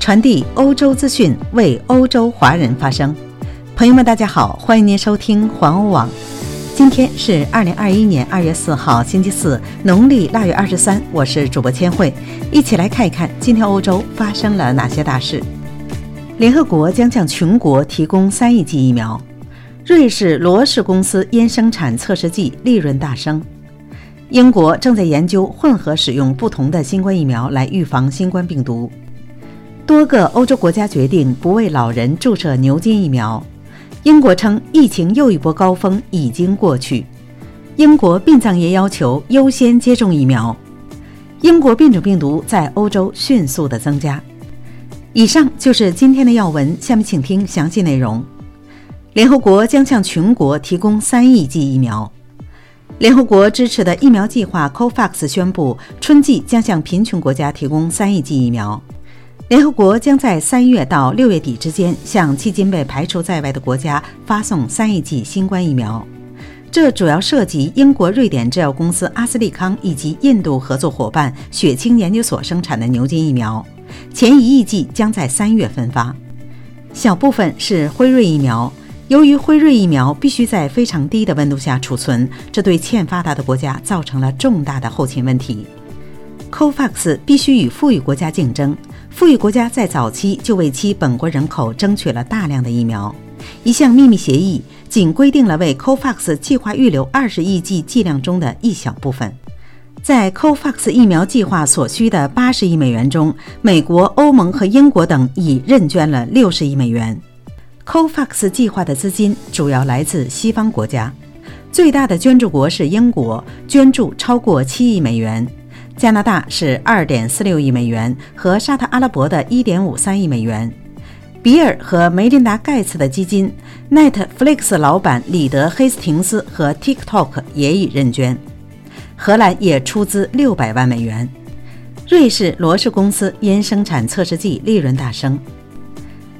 传递欧洲资讯，为欧洲华人发声。朋友们，大家好，欢迎您收听环欧网。今天是二零二一年二月四号，星期四，农历腊月二十三。我是主播千惠，一起来看一看今天欧洲发生了哪些大事。联合国将向穷国提供三亿剂疫苗。瑞士罗氏公司因生产测试剂利润大升。英国正在研究混合使用不同的新冠疫苗来预防新冠病毒。多个欧洲国家决定不为老人注射牛津疫苗。英国称疫情又一波高峰已经过去。英国殡葬业要求优先接种疫苗。英国变种病毒在欧洲迅速的增加。以上就是今天的要闻，下面请听详细内容。联合国将向穷国提供三亿剂疫苗。联合国支持的疫苗计划 COVAX 宣布，春季将向贫穷国家提供三亿剂疫苗。联合国将在三月到六月底之间向迄今被排除在外的国家发送三亿剂新冠疫苗，这主要涉及英国、瑞典制药公司阿斯利康以及印度合作伙伴血清研究所生产的牛津疫苗。前一亿剂将在三月分发，小部分是辉瑞疫苗。由于辉瑞疫苗必须在非常低的温度下储存，这对欠发达的国家造成了重大的后勤问题。COVAX 必须与富裕国家竞争。富裕国家在早期就为其本国人口争取了大量的疫苗。一项秘密协议仅规定了为 COVAX 计划预留二十亿剂剂量中的一小部分。在 COVAX 疫苗计划所需的八十亿美元中，美国、欧盟和英国等已认捐了六十亿美元。COVAX 计划的资金主要来自西方国家，最大的捐助国是英国，捐助超过七亿美元。加拿大是二点四六亿美元，和沙特阿拉伯的一点五三亿美元。比尔和梅琳达·盖茨的基金，Netflix 老板里德·黑斯廷斯和 TikTok 也已认捐。荷兰也出资六百万美元。瑞士罗氏公司因生产测试剂利润大升，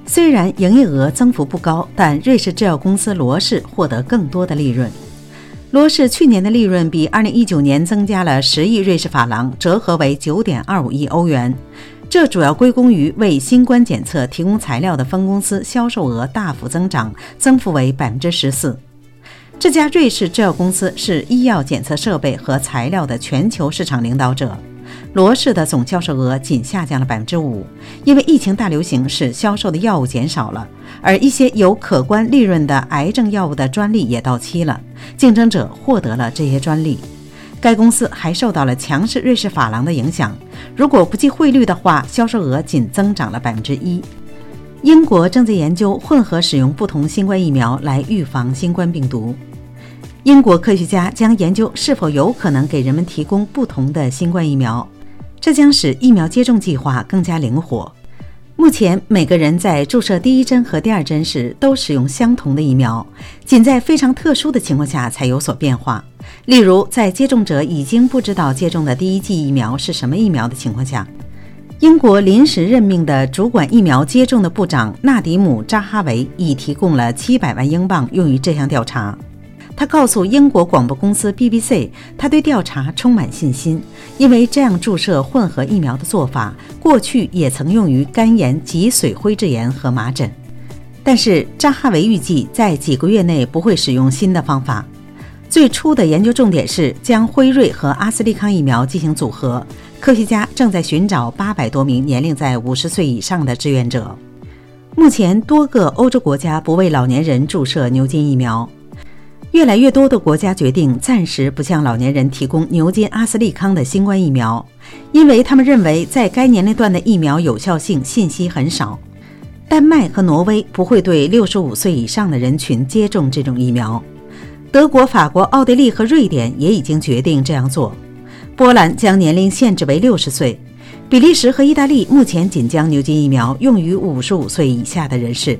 虽然营业额增幅不高，但瑞士制药公司罗氏获得更多的利润。罗氏去年的利润比2019年增加了10亿瑞士法郎，折合为9.25亿欧元。这主要归功于为新冠检测提供材料的分公司销售额大幅增长，增幅为14%。这家瑞士制药公司是医药检测设备和材料的全球市场领导者。罗氏的总销售额仅下降了百分之五，因为疫情大流行使销售的药物减少了，而一些有可观利润的癌症药物的专利也到期了，竞争者获得了这些专利。该公司还受到了强势瑞士法郎的影响，如果不计汇率的话，销售额仅增长了百分之一。英国正在研究混合使用不同新冠疫苗来预防新冠病毒。英国科学家将研究是否有可能给人们提供不同的新冠疫苗，这将使疫苗接种计划更加灵活。目前，每个人在注射第一针和第二针时都使用相同的疫苗，仅在非常特殊的情况下才有所变化。例如，在接种者已经不知道接种的第一剂疫苗是什么疫苗的情况下。英国临时任命的主管疫苗接种的部长纳迪姆·扎哈维已提供了七百万英镑用于这项调查。他告诉英国广播公司 BBC，他对调查充满信心，因为这样注射混合疫苗的做法过去也曾用于肝炎、脊髓灰质炎和麻疹。但是扎哈维预计在几个月内不会使用新的方法。最初的研究重点是将辉瑞和阿斯利康疫苗进行组合。科学家正在寻找八百多名年龄在五十岁以上的志愿者。目前，多个欧洲国家不为老年人注射牛津疫苗。越来越多的国家决定暂时不向老年人提供牛津阿斯利康的新冠疫苗，因为他们认为在该年龄段的疫苗有效性信息很少。丹麦和挪威不会对65岁以上的人群接种这种疫苗。德国、法国、奥地利和瑞典也已经决定这样做。波兰将年龄限制为60岁。比利时和意大利目前仅将牛津疫苗用于55岁以下的人士。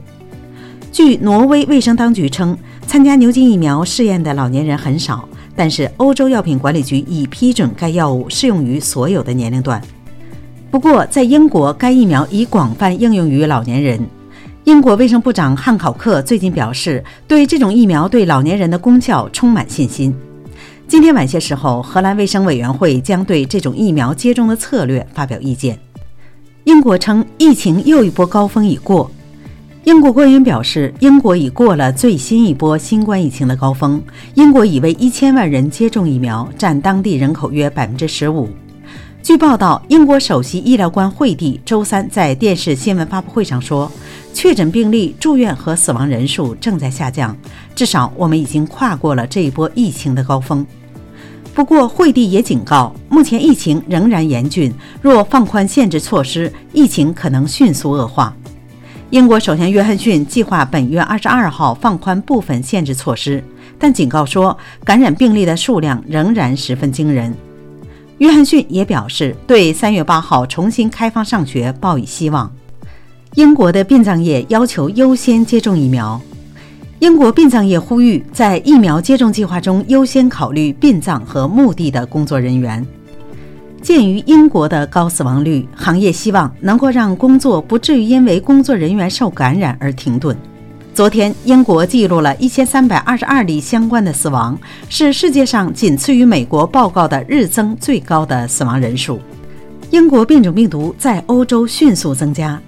据挪威卫生当局称。参加牛津疫苗试验的老年人很少，但是欧洲药品管理局已批准该药物适用于所有的年龄段。不过，在英国，该疫苗已广泛应用于老年人。英国卫生部长汉考克最近表示，对这种疫苗对老年人的功效充满信心。今天晚些时候，荷兰卫生委员会将对这种疫苗接种的策略发表意见。英国称疫情又一波高峰已过。英国官员表示，英国已过了最新一波新冠疫情的高峰。英国已为一千万人接种疫苗，占当地人口约百分之十五。据报道，英国首席医疗官惠蒂周三在电视新闻发布会上说，确诊病例、住院和死亡人数正在下降，至少我们已经跨过了这一波疫情的高峰。不过，惠蒂也警告，目前疫情仍然严峻，若放宽限制措施，疫情可能迅速恶化。英国首相约翰逊计划本月二十二号放宽部分限制措施，但警告说感染病例的数量仍然十分惊人。约翰逊也表示对三月八号重新开放上学抱以希望。英国的殡葬业要求优先接种疫苗。英国殡葬业呼吁在疫苗接种计划中优先考虑殡葬和墓地的工作人员。鉴于英国的高死亡率，行业希望能够让工作不至于因为工作人员受感染而停顿。昨天，英国记录了一千三百二十二例相关的死亡，是世界上仅次于美国报告的日增最高的死亡人数。英国变种病毒在欧洲迅速增加。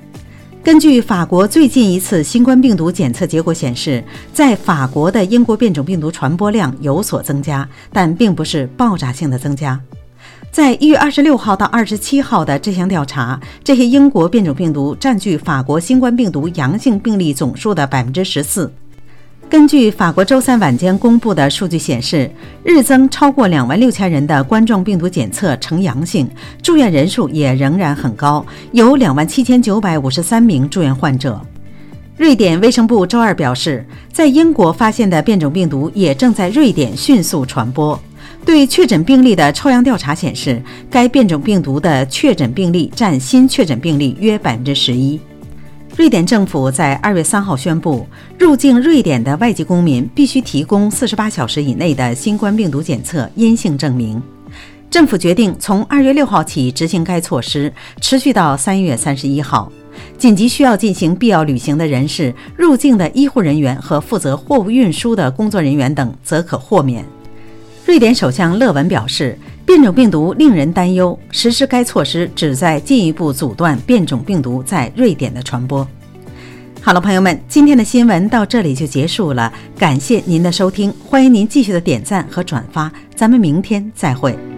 根据法国最近一次新冠病毒检测结果显示，在法国的英国变种病毒传播量有所增加，但并不是爆炸性的增加。在一月二十六号到二十七号的这项调查，这些英国变种病毒占据法国新冠病毒阳性病例总数的百分之十四。根据法国周三晚间公布的数据显示，日增超过两万六千人的冠状病毒检测呈阳性，住院人数也仍然很高，有两万七千九百五十三名住院患者。瑞典卫生部周二表示，在英国发现的变种病毒也正在瑞典迅速传播。对确诊病例的抽样调查显示，该变种病毒的确诊病例占新确诊病例约百分之十一。瑞典政府在二月三号宣布，入境瑞典的外籍公民必须提供四十八小时以内的新冠病毒检测阴性证明。政府决定从二月六号起执行该措施，持续到三月三十一号。紧急需要进行必要旅行的人士、入境的医护人员和负责货物运输的工作人员等则可豁免。瑞典首相勒文表示，变种病毒令人担忧，实施该措施旨在进一步阻断变种病毒在瑞典的传播。好了，朋友们，今天的新闻到这里就结束了，感谢您的收听，欢迎您继续的点赞和转发，咱们明天再会。